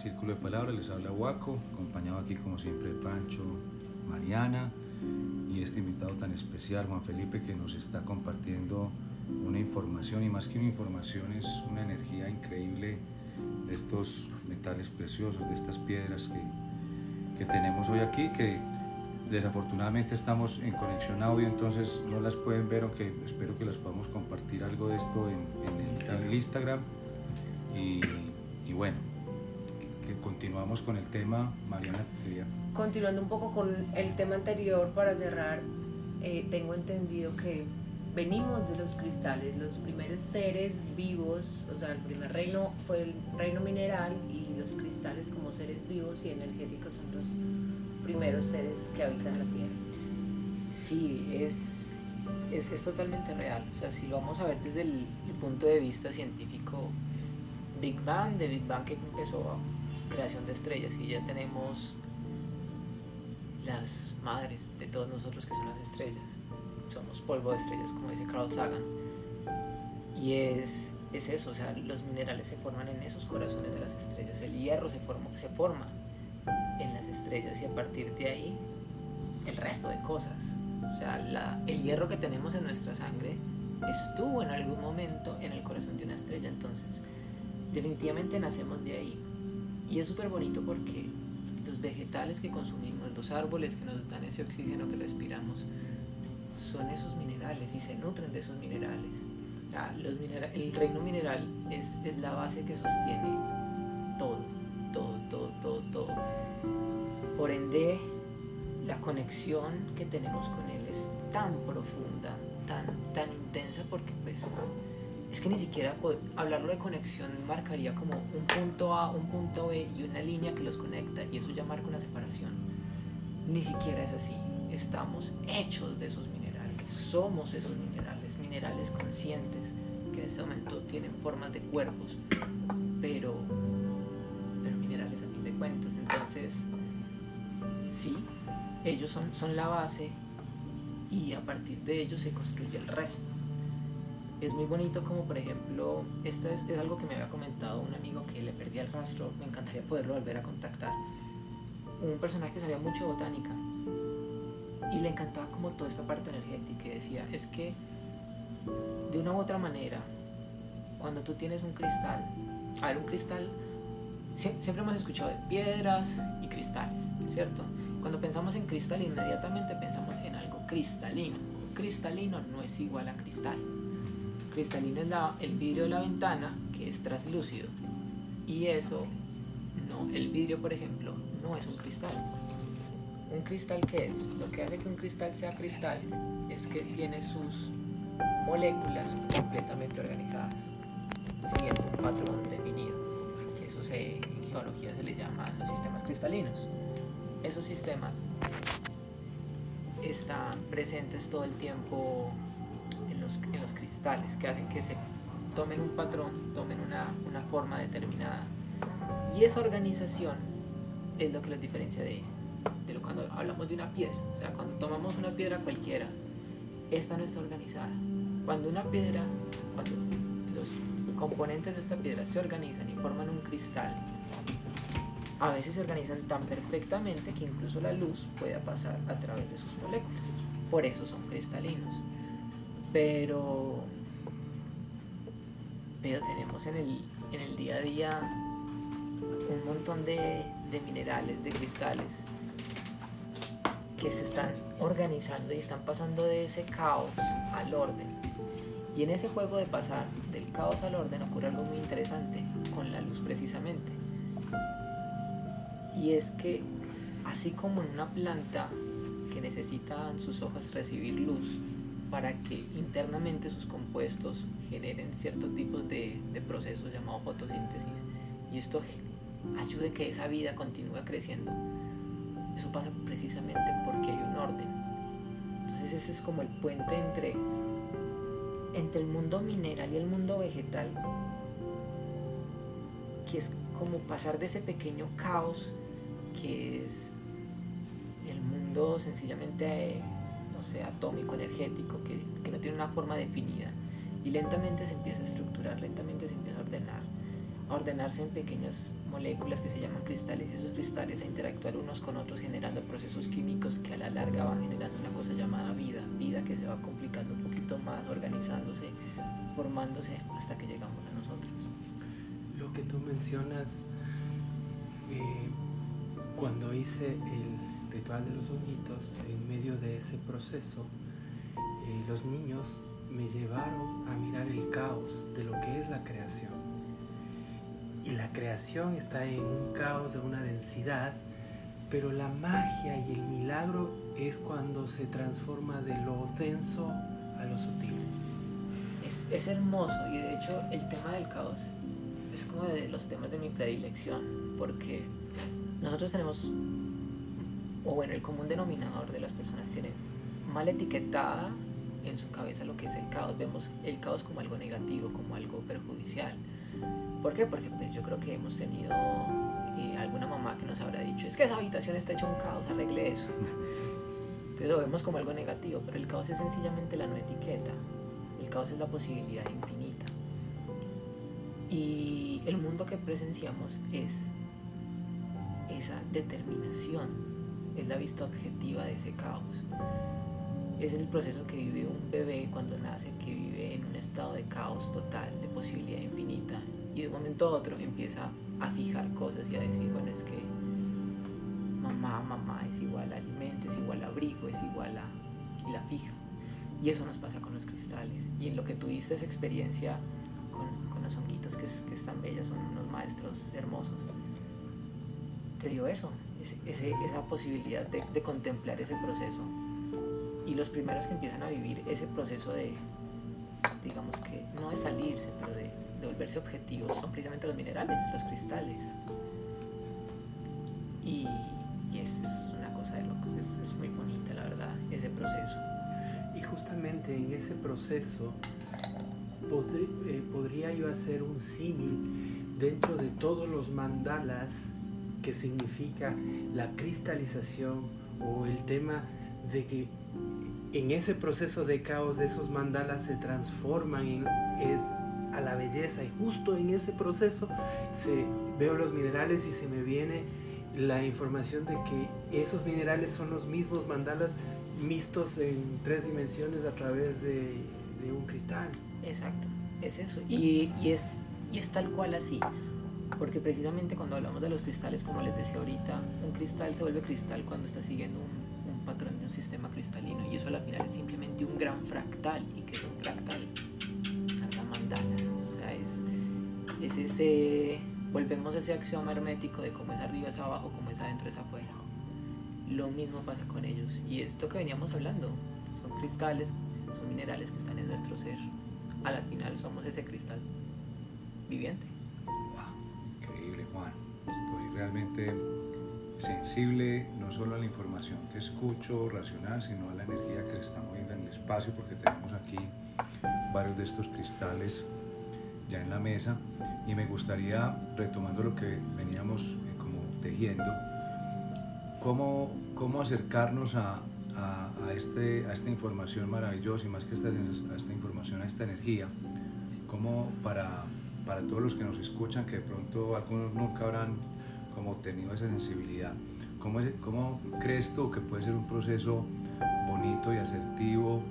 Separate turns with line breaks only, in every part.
Círculo de Palabras, les habla Huaco, acompañado aquí como siempre de Pancho, Mariana y este invitado tan especial, Juan Felipe, que nos está compartiendo una información y más que una información es una energía increíble de estos metales preciosos, de estas piedras que, que tenemos hoy aquí, que desafortunadamente estamos en conexión audio, entonces no las pueden ver, aunque espero que las podamos compartir algo de esto en, el, Instagram. Y, y bueno, continuamos con el tema, Mariana.
Continuando un poco con el tema anterior, para cerrar, eh, tengo entendido que venimos de los cristales, los primeros seres vivos, o sea, el primer reino fue el reino mineral y los cristales como seres vivos y energéticos son los primeros seres que habitan la Tierra.
Sí, es, es, es totalmente real. O sea, si lo vamos a ver desde el, punto de vista científico, Big Bang, de Big Bang que empezó a creación de estrellas y ya tenemos las madres de todos nosotros que son las estrellas. Somos polvo de estrellas, como dice Carl Sagan. Y es, es eso, o sea, los minerales se forman en esos corazones de las estrellas. El hierro se, forma, se forma en las estrellas y a partir de ahí el resto de cosas. O sea, la, el hierro que tenemos en nuestra sangre estuvo en algún momento en el corazón de una estrella, entonces definitivamente nacemos de ahí. Y es súper bonito porque los vegetales que consumimos, los árboles que nos dan ese oxígeno que respiramos, son esos minerales y se nutren de esos minerales. los el reino mineral es, es la base que sostiene todo, todo, todo, todo, todo por ende, la conexión que tenemos con Él es tan profunda, tan, tan intensa, porque pues es que ni siquiera hablarlo de conexión marcaría como un punto A, un punto B y una línea que los conecta y eso ya marca una separación. Ni siquiera es así. Estamos hechos de esos minerales, somos esos minerales, minerales conscientes que en este momento tienen formas de cuerpos, pero, pero minerales a fin de cuentas. Entonces, Sí, ellos son, son la base y a partir de ellos se construye el resto. Es muy bonito como por ejemplo, esto es, es algo que me había comentado un amigo que le perdí el rastro, me encantaría poderlo volver a contactar. Un personaje que sabía mucho de botánica y le encantaba como toda esta parte energética y decía, es que de una u otra manera, cuando tú tienes un cristal, a ver, un cristal, siempre hemos escuchado de piedras y cristales, ¿cierto? Cuando pensamos en cristal, inmediatamente pensamos en algo cristalino. Cristalino no es igual a cristal. Cristalino es la, el vidrio de la ventana que es translúcido. Y eso, no, el vidrio, por ejemplo, no es un cristal. ¿Un cristal qué es? Lo que hace que un cristal sea cristal es que tiene sus moléculas completamente organizadas, siguiendo un patrón definido. Eso se, en geología se le llaman los sistemas cristalinos esos sistemas están presentes todo el tiempo los, en los cristales que hacen que se tomen un patrón, tomen una, una forma determinada. Y esa organización es lo que los diferencia de, de lo cuando hablamos de una piedra. O sea, cuando tomamos una piedra cualquiera, esta no está organizada. Cuando una piedra, cuando los componentes de esta piedra se organizan y forman un cristal, a veces se organizan tan perfectamente que incluso la luz pueda pasar a través de sus moléculas. Por eso son cristalinos. Pero, pero tenemos en el, en el día a día un montón de, de minerales, de cristales que se están organizando y están pasando de ese caos al orden. Y en ese juego de pasar del caos al orden ocurre algo muy interesante con la luz precisamente y es que así como en una planta que necesita sus hojas recibir luz para que internamente sus compuestos generen ciertos tipos de, procesos llamados fotosíntesis y esto ayude a que esa vida continúe creciendo, eso pasa precisamente porque hay un orden. Entonces ese es como el puente entre, entre el mundo mineral y el mundo vegetal, que es como pasar de ese pequeño caos que es el mundo sencillamente, no sé, atómico, energético, que, no tiene una forma definida. Y lentamente se empieza a estructurar, lentamente se empieza a ordenar, a ordenarse en pequeñas moléculas que se llaman cristales y esos cristales a interactuar unos con otros generando procesos químicos que a la larga van generando una cosa llamada vida, vida que se va complicando un poquito más, organizándose, formándose hasta que llegamos a nosotros.
Lo que tú mencionas, eh, cuando hice el ritual de los honguitos, en medio de ese proceso, eh, los niños me llevaron a mirar el caos de lo que es la creación y la creación está en un caos de una densidad, pero la magia y el milagro es cuando se transforma de lo denso a lo sutil.
Es, es hermoso y de hecho el tema del caos es como de los temas de mi predilección, porque nosotros tenemos, o bueno, el común denominador de las personas tiene mal etiquetada en su cabeza lo que es el caos. Vemos el caos como algo negativo, como algo perjudicial. ¿Por qué? Porque pues yo creo que hemos tenido eh, alguna mamá que nos habrá dicho, es que esa habitación está hecha un caos, arregle eso. Entonces lo vemos como algo negativo, pero el caos es sencillamente la no etiqueta. El caos es la posibilidad infinita. Y el mundo que presenciamos es esa determinación, es la vista objetiva de ese caos. Es el proceso que vive un bebé cuando nace, que vive en un estado de caos total, de posibilidad infinita, y de momento a otro empieza a fijar cosas y a decir, bueno, es que mamá, mamá es igual alimento, es igual a abrigo, es igual a... y la fija. Y eso nos pasa con los cristales. Y en lo que tuviste esa experiencia con, los honguitos que, que están bellas, son unos maestros hermosos, te dio eso, ese, esa posibilidad de, contemplar ese proceso. Y los primeros que empiezan a vivir ese proceso de, digamos que, no de salirse, pero de, de volverse objetivos son precisamente los minerales, los cristales. Y, y es, una cosa de locos, es, es, muy bonita la verdad, ese proceso.
Y justamente en ese proceso eh, podría yo hacer un símil dentro de todos los mandalas que significa la cristalización o el tema de que en ese proceso de caos esos mandalas se transforman en es a la belleza y justo en ese proceso se, veo los minerales y se me viene la información de que esos minerales son los mismos mandalas mixtos en tres dimensiones a través de, de un cristal.
Exacto, es eso. Y, y, es, y es tal cual así. Porque precisamente cuando hablamos de los cristales, como les decía ahorita, un cristal se vuelve cristal cuando está siguiendo un, patrón de un sistema cristalino. Y eso al final es simplemente un gran fractal. ¿Y que es un fractal? O sea, es, es ese, volvemos a ese axioma hermético de cómo es arriba es abajo, cómo es adentro es afuera. Lo mismo pasa con ellos. Y esto que veníamos hablando, son cristales, son minerales que están en nuestro ser. A la final somos ese cristal viviente.
Realmente sensible no solo a la información que escucho racional, sino a la energía que se está moviendo en el espacio, porque tenemos aquí varios de estos cristales ya en la mesa. Y me gustaría, retomando lo que veníamos eh, como tejiendo, cómo, cómo acercarnos a, a, a, este, a esta información maravillosa y más que esta, a esta información, a esta energía, como para, para todos los que nos escuchan, que de pronto algunos nunca habrán como tenido esa sensibilidad. ¿Cómo, ¿Cómo crees tú que puede ser un proceso bonito y asertivo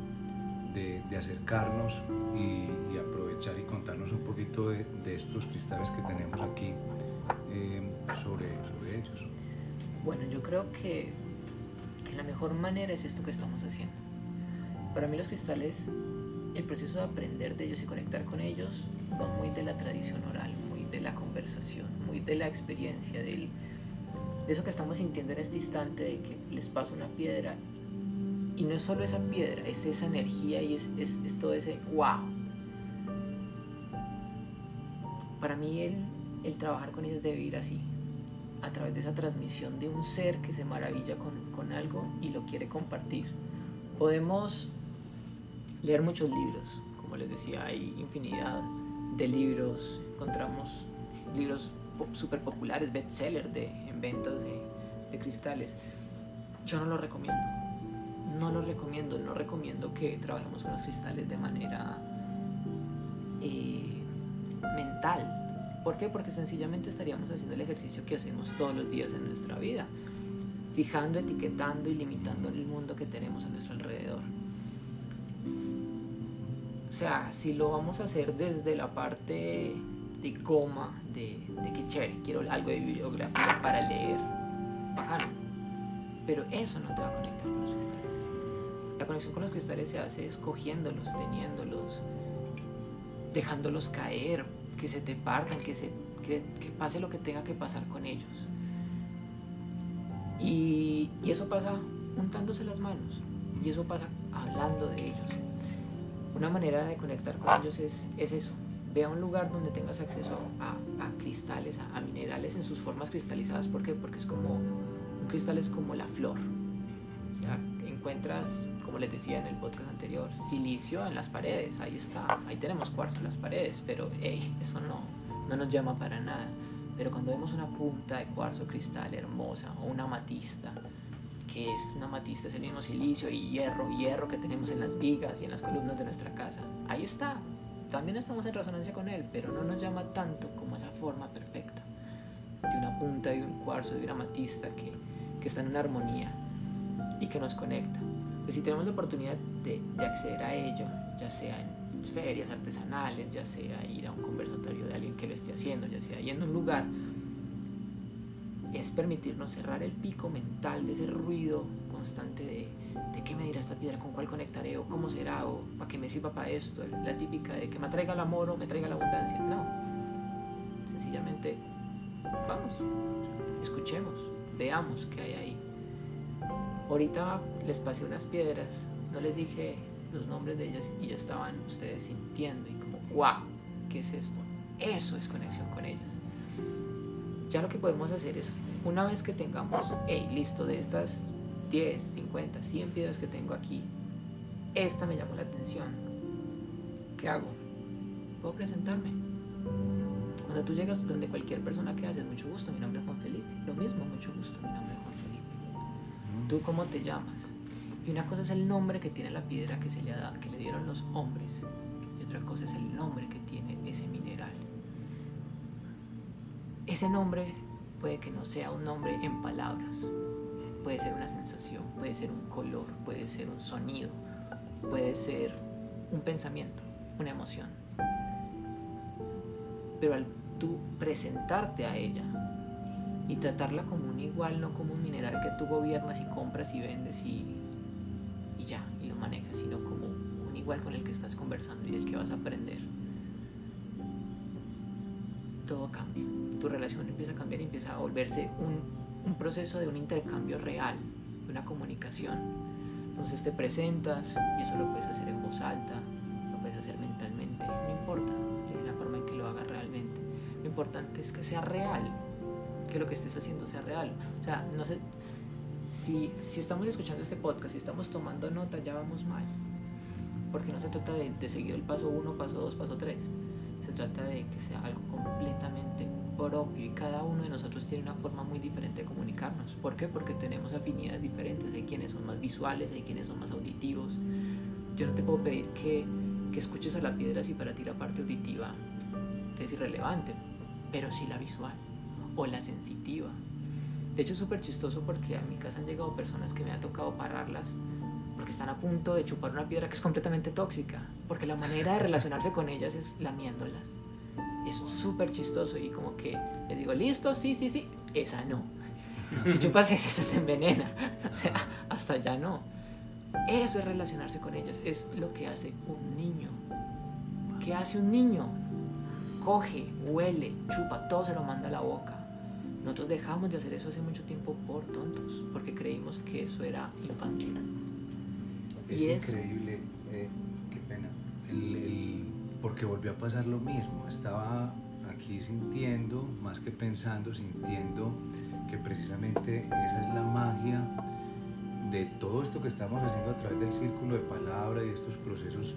de, acercarnos y, aprovechar y contarnos un poquito de, de estos cristales que tenemos aquí eh, sobre, sobre ellos.
Bueno, yo creo que, que la mejor manera es esto que estamos haciendo. Para mí los cristales, el proceso de aprender de ellos y conectar con ellos va muy de la tradición oral, muy de la conversación, de la experiencia, de eso que estamos sintiendo en este instante, de que les pasa una piedra y no es solo esa piedra, es esa energía y es, es, es todo ese wow. Para mí el, el, trabajar con ellos debe ir así, a través de esa transmisión de un ser que se maravilla con, con algo y lo quiere compartir. Podemos leer muchos libros, como les decía, hay infinidad de libros, encontramos libros súper populares, bestsellers de, en ventas de, cristales. Yo no lo recomiendo no lo recomiendo, no recomiendo que trabajemos con los cristales de manera eh, mental. ¿Por qué? Porque sencillamente estaríamos haciendo el ejercicio que hacemos todos los días en nuestra vida, fijando, etiquetando y limitando el mundo que tenemos a nuestro alrededor. O sea, si lo vamos a hacer desde la parte de coma, de, de que chévere, quiero algo de bibliografía para leer, bacano. Pero eso no te va a conectar con los cristales. La conexión con los cristales se hace escogiéndolos, teniéndolos, dejándolos caer, que se te partan, que, se, que, pase lo que tenga que pasar con ellos. Y, y eso pasa untándose las manos, y eso pasa hablando de ellos. Una manera de conectar con ellos es, es eso. Ve a un lugar donde tengas acceso a, a cristales, a, a, minerales en sus formas cristalizadas. ¿Por qué? Porque es como, un cristal es como la flor. O sea, encuentras, como les decía en el podcast anterior, silicio en las paredes, ahí está, ahí tenemos cuarzo en las paredes, pero hey, eso no, no nos llama para nada. Pero cuando vemos una punta de cuarzo cristal hermosa o una amatista, que es una amatista, es el mismo silicio y hierro, hierro que tenemos en las vigas y en las columnas de nuestra casa, ahí está. También estamos en resonancia con él, pero no nos llama tanto como esa forma perfecta de una punta de un cuarzo, de una amatista que, que está en una armonía y que nos conecta. Pues si tenemos la oportunidad de, de, acceder a ello, ya sea en ferias artesanales, ya sea ir a un conversatorio de alguien que lo esté haciendo, ya sea yendo a un lugar, es permitirnos cerrar el pico mental de ese ruido constante de qué me dirá esta piedra, con cuál conectaré, o cómo será, o para qué me sirva para esto, la típica de que me traiga el amor o me traiga la abundancia. No, sencillamente vamos, escuchemos, veamos qué hay ahí. Ahorita les pasé unas piedras, no les dije los nombres de ellas y ya estaban ustedes sintiendo y como, wow, ¿qué es esto? Eso es conexión con ellas. Ya lo que podemos hacer es, una vez que tengamos, hey, listo, de estas 10, 50, 100 piedras que tengo aquí, esta me llamó la atención. ¿Qué hago? Puedo presentarme. Cuando tú llegas donde cualquier persona que haces, mucho gusto, mi nombre es Juan Felipe. Lo mismo, mucho gusto, mi nombre es Juan Felipe. ¿Tú cómo te llamas? Y una cosa es el nombre que tiene la piedra que, se le, da, que le dieron los hombres. Y otra cosa es el nombre que tiene ese mineral. Ese nombre puede que no sea un nombre en palabras. Puede ser una sensación, puede ser un color, puede ser un sonido, puede ser un pensamiento, una emoción. Pero al tú presentarte a ella y tratarla como un igual, no como un mineral que tú gobiernas y compras y vendes y, y ya, y lo manejas, sino como un igual con el que estás conversando y del que vas a aprender. Todo cambia. Tu relación empieza a cambiar y empieza a volverse un, un proceso de un intercambio real, de una comunicación. Entonces te presentas y eso lo puedes hacer en voz alta, lo puedes hacer mentalmente, no importa, de la forma en que lo hagas realmente. Lo importante es que sea real, que lo que estés haciendo sea real. O sea, no sé, si, si estamos escuchando este podcast, si estamos tomando nota, ya vamos mal. Porque no se trata de, de seguir el paso 1, paso 2, paso 3. Se trata de que sea algo completamente propio y cada uno de nosotros tiene una forma muy diferente de comunicarnos. ¿Por qué? Porque tenemos afinidades diferentes. Hay quienes son más visuales, hay quienes son más auditivos. Yo no te puedo pedir que, que escuches a la piedra si para ti la parte auditiva es irrelevante, pero sí la visual o la sensitiva. De hecho es súper chistoso porque a mi casa han llegado personas que me ha tocado pararlas porque están a punto de chupar una piedra que es completamente tóxica, porque la manera de relacionarse con ellas es lamiéndolas. Es súper chistoso y como que le digo, listo, sí, sí, sí, esa no. Si chupas esa, se te envenena. O sea, hasta ya no. Eso es relacionarse con ellas, es lo que hace un niño. ¿Qué hace un niño? Coge, huele, chupa, todo se lo manda a la boca. Nosotros dejamos de hacer eso hace mucho tiempo por tontos, porque creímos que eso era infantil.
Es
Y eso.
increíble, eh, qué pena, el, el- porque volvió a pasar lo mismo. Estaba aquí sintiendo, más que pensando, sintiendo que precisamente esa es la magia de todo esto que estamos haciendo a través del círculo de palabra y estos procesos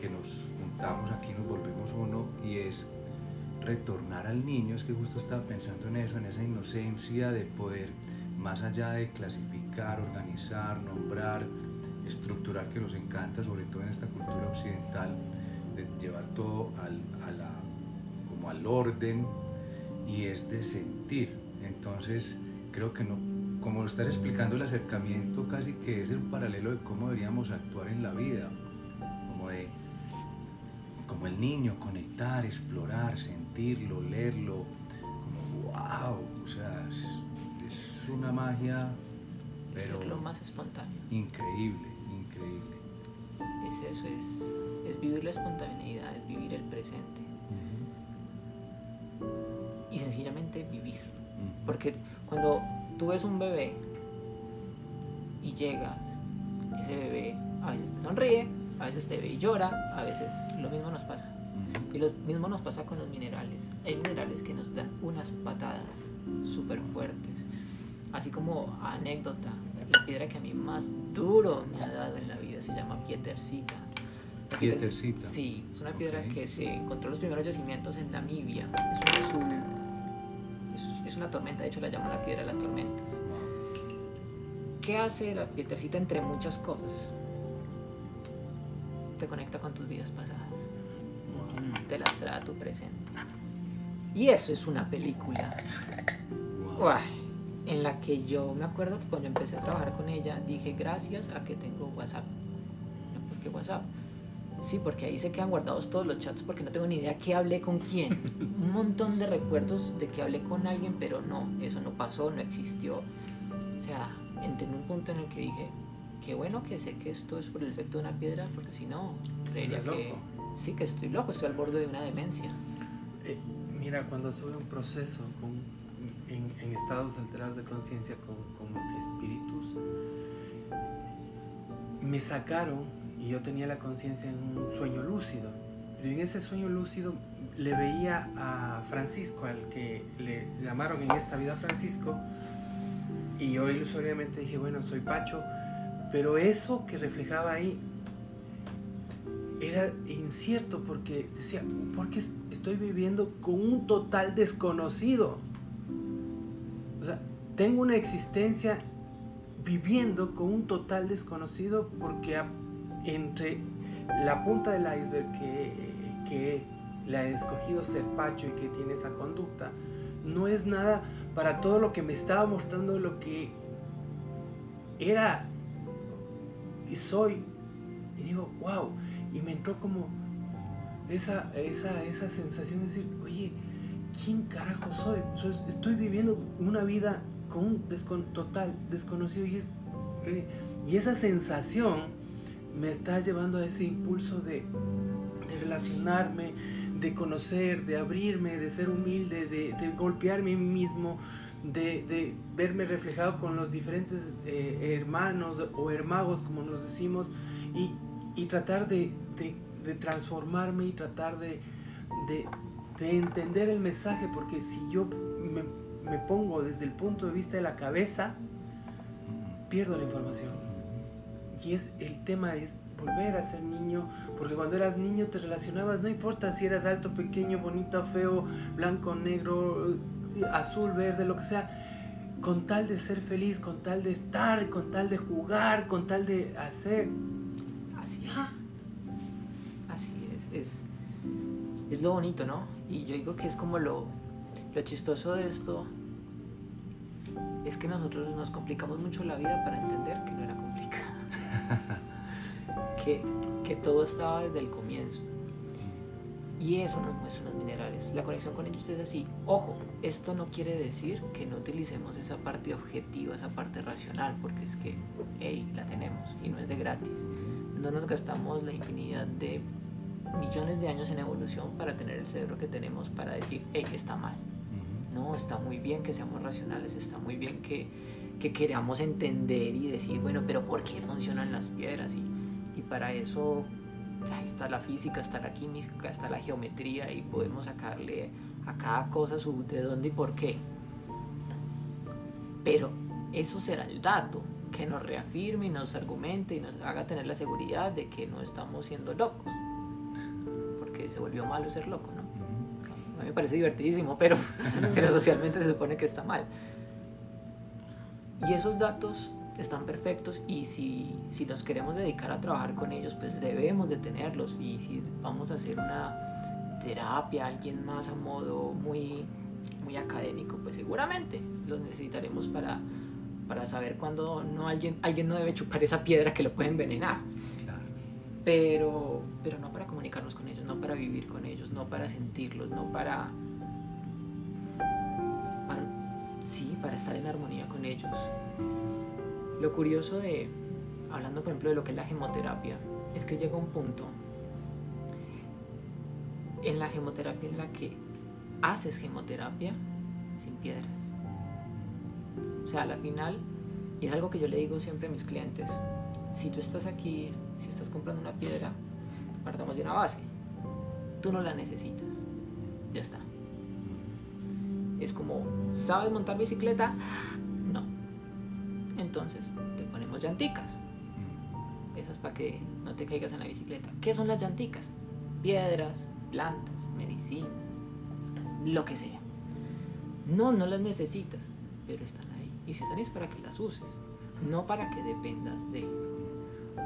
que nos juntamos aquí, nos volvemos uno y es retornar al niño, es que justo estaba pensando en eso, en esa inocencia de poder, más allá de clasificar, organizar, nombrar, estructurar, que nos encanta, sobre todo en esta cultura occidental, de llevar todo al, a la, como al orden y es de sentir. Entonces, creo que no, como lo estás explicando, el acercamiento casi que es un paralelo de cómo deberíamos actuar en la vida, como de como el niño, conectar, explorar, sentirlo, leerlo, como wow, o sea, es, una magia,
pero lo más espontáneo.
Increíble, increíble.
Es eso, es, es vivir la espontaneidad, es vivir el presente. Y sencillamente vivir. Porque cuando tú ves un bebé y llegas, ese bebé a veces te sonríe, a veces te ve y llora, a veces lo mismo nos pasa. Y lo mismo nos pasa con los minerales. Hay minerales que nos dan unas patadas súper fuertes. Así como anécdota, la piedra que a mí más duro me ha dado en la vida se llama Pietercita.
Pietercita.
Sí, es una piedra que se encontró en los primeros yacimientos en Namibia. Es un azul. Es, es una tormenta, de hecho la llaman la piedra de las tormentas. ¿Qué hace la Pietercita entre muchas cosas? te conecta con tus vidas pasadas. Te las trae a tu presente. Y eso es una película. en la que yo me acuerdo que cuando empecé a trabajar con ella dije gracias a que tengo WhatsApp. ¿Por qué WhatsApp? Sí, porque ahí se quedan guardados todos los chats porque no tengo ni idea qué hablé con quién. Un montón de recuerdos de que hablé con alguien, pero no, eso no pasó, no existió. O sea, entré en un punto en el que dije, qué bueno que sé que esto es por el efecto de una piedra, porque si no, creería que sí que estoy loco, estoy al borde de una demencia.
Eh, mira, cuando tuve un proceso en, estados alterados de conciencia con, espíritus, me sacaron y yo tenía la conciencia en un sueño lúcido. Pero en ese sueño lúcido le veía a Francisco, al que le llamaron en esta vida Francisco, y yo ilusoriamente dije, bueno, soy Pacho, pero eso que reflejaba ahí era incierto porque decía, ¿por qué estoy viviendo con un total desconocido? O sea, tengo una existencia viviendo con un total desconocido porque entre la punta del iceberg que, que le ha escogido ser Pacho y que tiene esa conducta, no es nada para todo lo que me estaba mostrando lo que era y soy. Y digo, wow. Y me entró como esa, esa, esa sensación de decir, oye, ¿quién carajo soy? estoy viviendo una vida con un total desconocido y, eh, y esa sensación me está llevando a ese impulso de, relacionarme, de conocer, de abrirme, de ser humilde, de, de golpearme mismo, de, verme reflejado con los diferentes eh, hermanos o hermagos, como nos decimos, y, tratar de, transformarme y tratar de, entender el mensaje, porque si yo me, pongo desde el punto de vista de la cabeza, pierdo la información. Y es el tema es volver a ser niño, porque cuando eras niño te relacionabas, no importa si eras alto, pequeño, bonito, feo, blanco, negro, azul, verde, lo que sea, con tal de ser feliz, con tal de estar, con tal de jugar, con tal de hacer.
Así es. Así es. es. lo bonito, ¿no? Y yo digo que es como lo, lo chistoso de esto. Es que nosotros nos complicamos mucho la vida para entender que no era complicada. que, que todo estaba desde el comienzo. Y eso nos muestra los minerales. La conexión con ellos es así. Ojo, esto no quiere decir que no utilicemos esa parte objetiva, esa parte racional, porque es que, hey, la tenemos y no es de gratis. No nos gastamos la infinidad de millones de años en evolución para tener el cerebro que tenemos para decir, hey, está mal. No, está muy bien que seamos racionales, está muy bien que, que queramos entender y decir, bueno, pero ¿por qué funcionan las piedras? Y, y para eso ahí está la física, está la química, está la geometría y podemos sacarle a cada cosa su de dónde y por qué. Pero eso será el dato que nos reafirme y nos argumente y nos haga tener la seguridad de que no estamos siendo locos. Porque se volvió malo ser loco, ¿no? A mí me parece divertidísimo, pero, pero socialmente se supone que está mal. Y esos datos están perfectos y si, si nos queremos dedicar a trabajar con ellos, pues debemos de tenerlos y si vamos a hacer una, terapia, alguien más a modo muy, muy académico, pues seguramente los necesitaremos para, para saber cuándo no alguien, alguien no debe chupar esa piedra que lo puede envenenar.
Claro.
Pero, pero no para comunicarnos con ellos, no para vivir con ellos, no para sentirlos, no para sí, para estar en armonía con ellos. Lo curioso de, hablando por ejemplo de lo que es la gemoterapia, es que llega un punto en la gemoterapia en la que haces gemoterapia sin piedras. O sea, a la final, y es algo que yo le digo siempre a mis clientes, si tú estás aquí, si estás comprando una piedra, partamos de una base. Tú no la necesitas. Ya está. Es como, ¿sabes montar bicicleta? No. Entonces, te ponemos llanticas. Esas para que no te caigas en la bicicleta. ¿Qué son las llanticas? Piedras, plantas, medicinas, lo que sea. No, no las necesitas, pero están ahí. Y si están es para que las uses, no para que dependas de.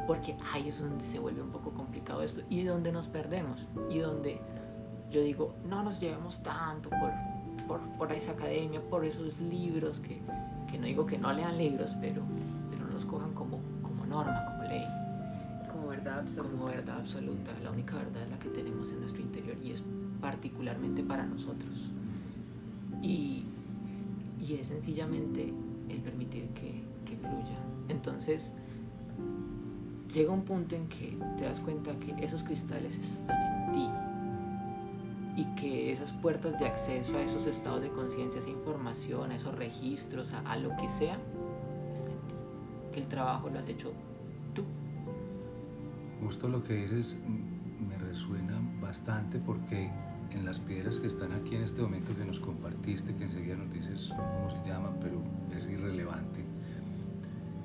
Porque ahí es donde se vuelve un poco complicado esto y donde nos perdemos y donde yo digo, no nos llevemos tanto por, por, por esa academia, por esos libros, que, que, no digo que no lean libros, pero, pero los cojan como, como norma, como ley.
Como verdad absoluta.
Como verdad absoluta. La única verdad es la que tenemos en nuestro interior y es particularmente para nosotros. Y, y es sencillamente el permitir que, que fluya. Entonces, llega un punto en que te das cuenta que esos cristales están en ti y que esas puertas de acceso a esos estados de conciencia, esa información, a esos registros, a, a, lo que sea, está en ti. Que el trabajo lo has hecho tú.
Justo lo que dices me resuena bastante porque en las piedras que están aquí en este momento que nos compartiste, que enseguida nos dices cómo se llaman, pero es irrelevante,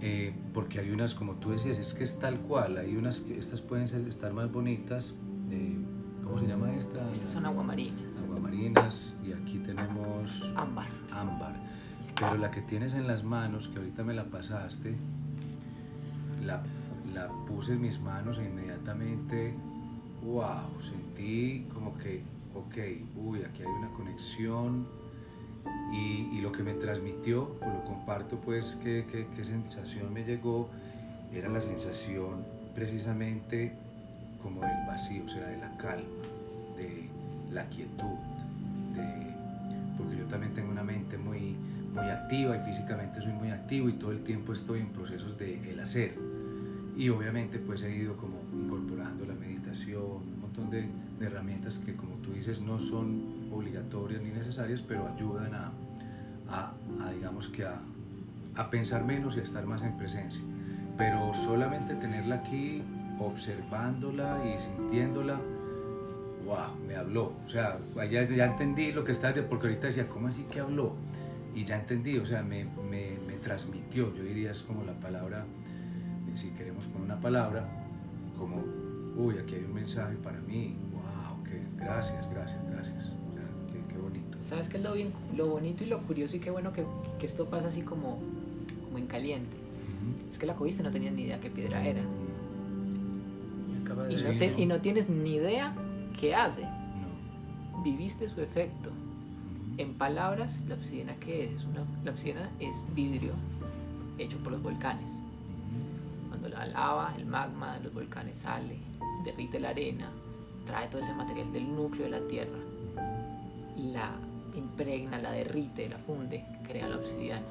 eh, porque hay unas, como tú decías, es que es tal cual, hay unas que estas pueden ser, estar más bonitas, eh, ¿cómo se llama esta?
Estas son aguamarinas.
Aguamarinas y aquí tenemos
ámbar.
ámbar. Pero la que tienes en las manos, que ahorita me la pasaste, la, la puse en mis manos e inmediatamente, wow, sentí como que, ok, uy, aquí hay una conexión, y, y, lo que me transmitió, pues lo comparto, pues qué, qué, qué sensación me llegó, era la sensación precisamente como del vacío, o sea, de la calma, de la quietud, de, porque yo también tengo una mente muy, muy activa y físicamente soy muy activo y todo el tiempo estoy en procesos de el hacer. Y obviamente pues he ido como incorporando la meditación, un montón de, de herramientas que como tú dices no son obligatorias ni necesarias, pero ayudan a, a, a digamos que a, a, pensar menos y a estar más en presencia. Pero solamente tenerla aquí, observándola y sintiéndola, wow, me habló. O sea, ya, ya entendí lo que está, porque ahorita decía, ¿cómo así que habló? Y ya entendí, o sea, me, me, me transmitió, yo diría es como la palabra, si queremos poner una palabra, como, uy, aquí hay un mensaje para mí, wow, que gracias, gracias, gracias.
¿Sabes qué es lo, bien, lo bonito y lo curioso y qué bueno que, que esto pasa así como, como en caliente? Uh -huh. Es que la cogiste no tenías ni idea qué piedra era.
Y,
no, te, y no, tienes ni idea qué hace. No. Viviste su efecto. En palabras, la obsidiana qué es? Una, la obsidiana es vidrio hecho por los volcanes. Cuando la lava, el magma de los volcanes sale, derrite la arena, trae todo ese material del núcleo de la tierra, la impregna, la derrite, la funde, crea la obsidiana.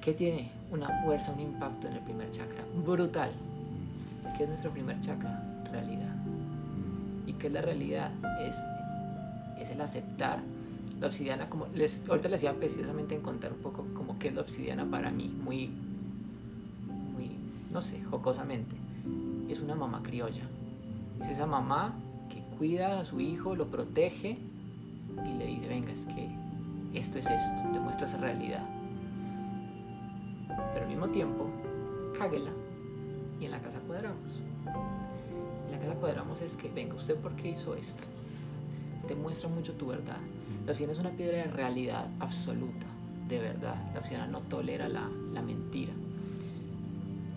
¿Qué tiene? Una fuerza, un impacto en el primer chakra. Brutal. ¿Qué es nuestro primer chakra? Realidad. ¿Y qué es la realidad? Es, es el aceptar la obsidiana como... Les, ahorita les iba precisamente a contar un poco como qué es la obsidiana para mí, muy, muy, no sé, jocosamente. Es una mamá criolla. Es esa mamá que cuida a su hijo, lo protege, y le dice, venga, es que esto es esto, te muestra esa realidad. Pero al mismo tiempo, cáguela y en la casa cuadramos. En la casa cuadramos es que, venga, ¿usted por qué hizo esto? Te muestra mucho tu verdad. La obsidiana es una piedra de realidad absoluta, de verdad. La obsidiana no tolera la, la mentira.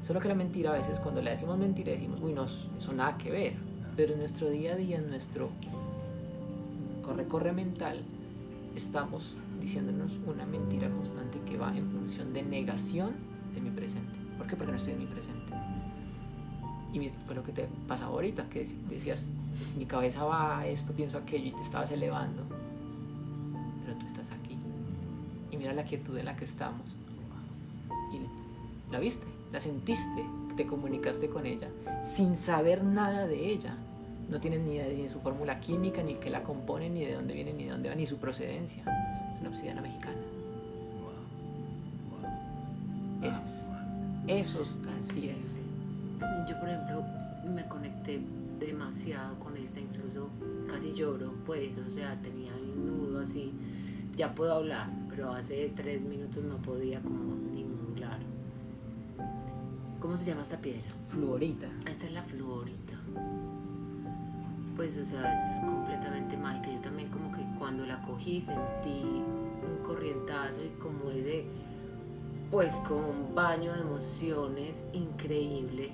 Solo que la mentira a veces cuando le decimos mentira decimos, uy, no, eso nada que ver. Pero en nuestro día a día, en nuestro corre-corre mental, estamos diciéndonos una mentira constante que va en función de negación de mi presente. ¿Por qué? Porque no estoy en mi presente. Y fue lo que te pasaba ahorita, que decías, mi cabeza va a esto, pienso aquello y te estabas elevando. Pero tú estás aquí. Y mira la quietud en la que estamos. Y la viste, la sentiste, te comunicaste con ella, sin saber nada de ella. No tienes ni idea de su fórmula química, ni que la compone, ni de dónde viene, ni de dónde va, ni su procedencia. Es una obsidiana mexicana. Es, esos, así es.
Yo, por ejemplo, me conecté demasiado con esta, incluso casi lloro, pues, o sea, tenía el nudo así. Ya puedo hablar, pero hace tres minutos no podía como ni modular. ¿Cómo se llama esta piedra?
Fluorita.
Esta es la fluorita. Pues, o sea, es completamente mágica. Yo también como que cuando la cogí sentí un corrientazo y como ese, pues como un baño de emociones increíble,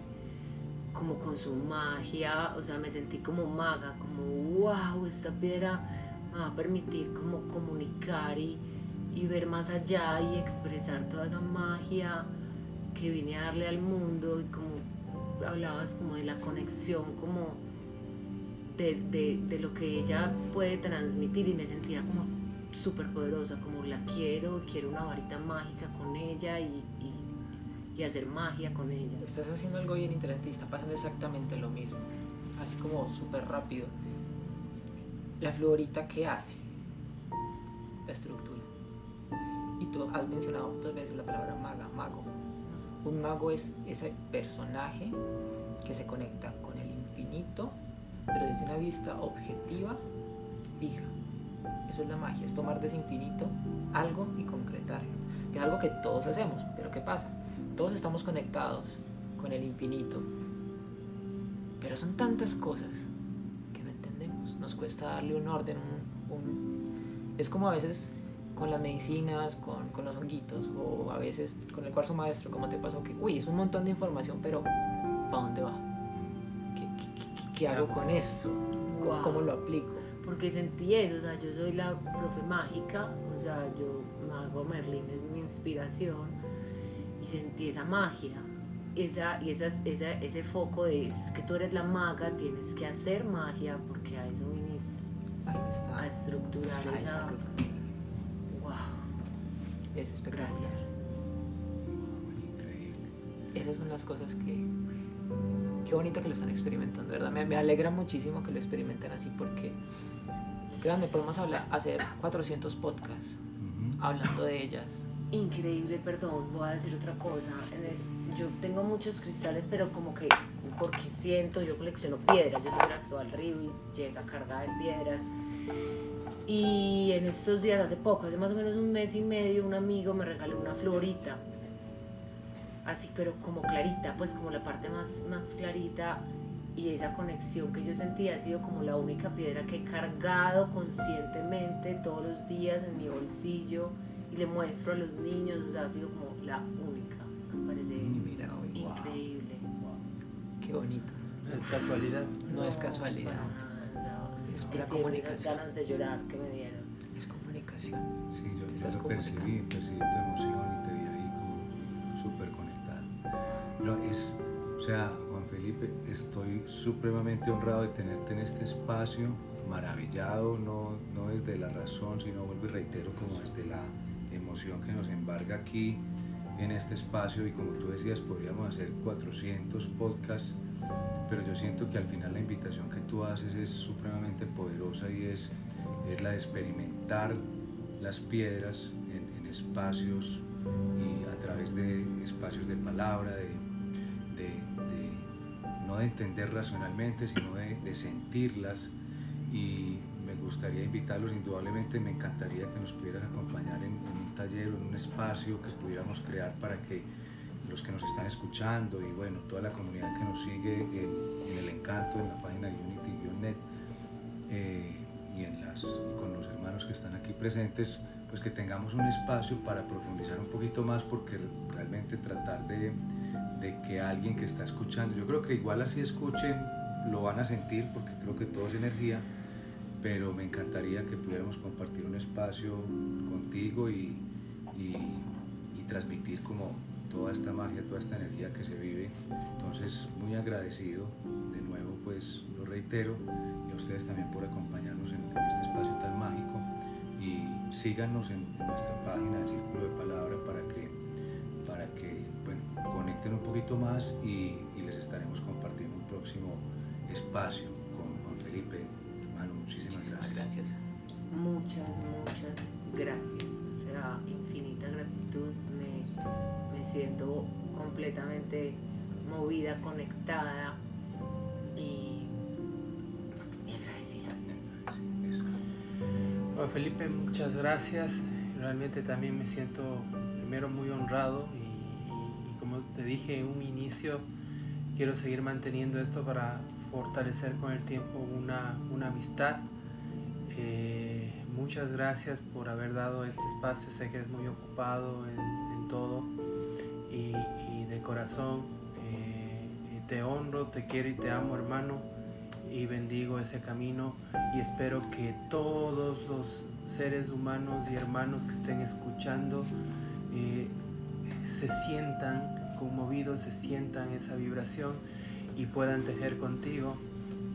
como con su magia, o sea, me sentí como maga, como wow, esta piedra me va a permitir como comunicar y, y ver más allá y expresar toda esa magia que vine a darle al mundo y como hablabas como de la conexión, como de, de, lo que ella puede transmitir y me sentía como súper poderosa, como la quiero, quiero una varita mágica con ella y, y, hacer magia con ella.
Estás haciendo algo bien interesante y está pasando exactamente lo mismo, así como súper rápido. La florita, ¿qué hace? La estructura. Y tú has mencionado dos veces la palabra maga, mago. Un mago es ese personaje que se conecta con el infinito pero desde una vista objetiva, fija. Eso es la magia, es tomar de ese infinito algo y concretarlo. es algo que todos hacemos, pero ¿qué pasa? Todos estamos conectados con el infinito, pero son tantas cosas que no entendemos. Nos cuesta darle un orden, un, es como a veces con las medicinas, con, con, los honguitos, o a veces con el cuarzo maestro, como te pasó, que, uy, es un montón de información, pero ¿para dónde va? ¿qué hago con esto? ¿Cómo, lo aplico?
Porque sentí eso, o sea, yo soy la profe mágica, o sea, yo, Mago Merlin es mi inspiración, y sentí esa magia, esa, y esa, ese foco de es que tú eres la maga, tienes que hacer magia, porque a eso viniste.
Ahí está.
A estructurar esa... ¡Wow!
Es espectacular. Gracias.
Increíble.
Esas son las cosas que qué bonito que lo están experimentando, ¿verdad? Me, me alegra muchísimo que lo experimenten así porque, créanme, podemos hablar, hacer 400 podcasts hablando de ellas.
Increíble, perdón, voy a decir otra cosa. yo tengo muchos cristales, pero como que porque siento, yo colecciono piedras, yo las que al río y llega cargada de piedras. Y en estos días, hace poco, hace más o menos un mes y medio, un amigo me regaló una florita así, pero como clarita, pues como la parte más, más clarita y esa conexión que yo sentía ha sido como la única piedra que he cargado conscientemente todos los días en mi bolsillo y le muestro a los niños, o sea, ha sido como la única, me parece
Mira,
increíble.
Qué bonito.
No es casualidad.
No, es casualidad.
es pura comunicación. ganas de llorar que me dieron.
Es comunicación.
Sí, yo, yo lo percibí, percibí tu emoción y te vi ahí como súper no, es, o sea, Juan Felipe, estoy supremamente honrado de tenerte en este espacio, maravillado, no, no desde la razón, sino vuelvo y reitero, como desde la emoción que nos embarga aquí en este espacio y como tú decías, podríamos hacer 400 podcasts, pero yo siento que al final la invitación que tú haces es supremamente poderosa y es, es la de experimentar las piedras en, en espacios y a través de espacios de palabra, de, de, no de entender racionalmente, sino de, sentirlas. Y me gustaría invitarlos, indudablemente me encantaría que nos pudieras acompañar en, taller o en un espacio que pudiéramos crear para que los que nos están escuchando y bueno, toda la comunidad que nos sigue en, el encanto, en la página unity-net eh, y, en con los hermanos que están aquí presentes, pues que tengamos un espacio para profundizar un poquito más porque realmente tratar de, de, que alguien que está escuchando, yo creo que igual así escuchen lo van a sentir porque creo que todo es energía, pero me encantaría que pudiéramos compartir un espacio contigo y, y, transmitir como toda esta magia, toda esta energía que se vive. Entonces, muy agradecido, de nuevo, pues lo reitero, y a ustedes también por acompañarnos en, este espacio tan mágico. Y síganos en, nuestra página de Círculo de Palabra para que, para que bueno, conecten un poquito más y, les estaremos compartiendo un próximo espacio con Juan Felipe. Muchísimas,
Muchísimas
gracias.
gracias.
Muchas, muchas gracias. O sea, infinita gratitud. Me, me siento completamente movida, conectada y, y agradecida.
Eso.
Bueno, Felipe, muchas gracias. Realmente también me siento primero muy honrado y, y- y como te dije en un inicio, quiero seguir manteniendo esto para fortalecer con el tiempo una, una amistad. Eh, muchas gracias por haber dado este espacio. Sé que eres muy ocupado en, todo y, y de corazón eh, te honro, te quiero y te amo, hermano. Y bendigo ese camino y espero que todos los seres humanos y hermanos que estén escuchando eh, se sientan conmovidos, se sientan esa vibración y puedan tejer contigo.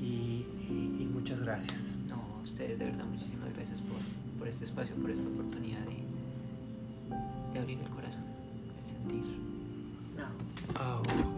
Y, y- y muchas gracias.
No, a ustedes de verdad, muchísimas gracias por, por este espacio, por esta oportunidad de, de abrir el corazón, el sentir.
No.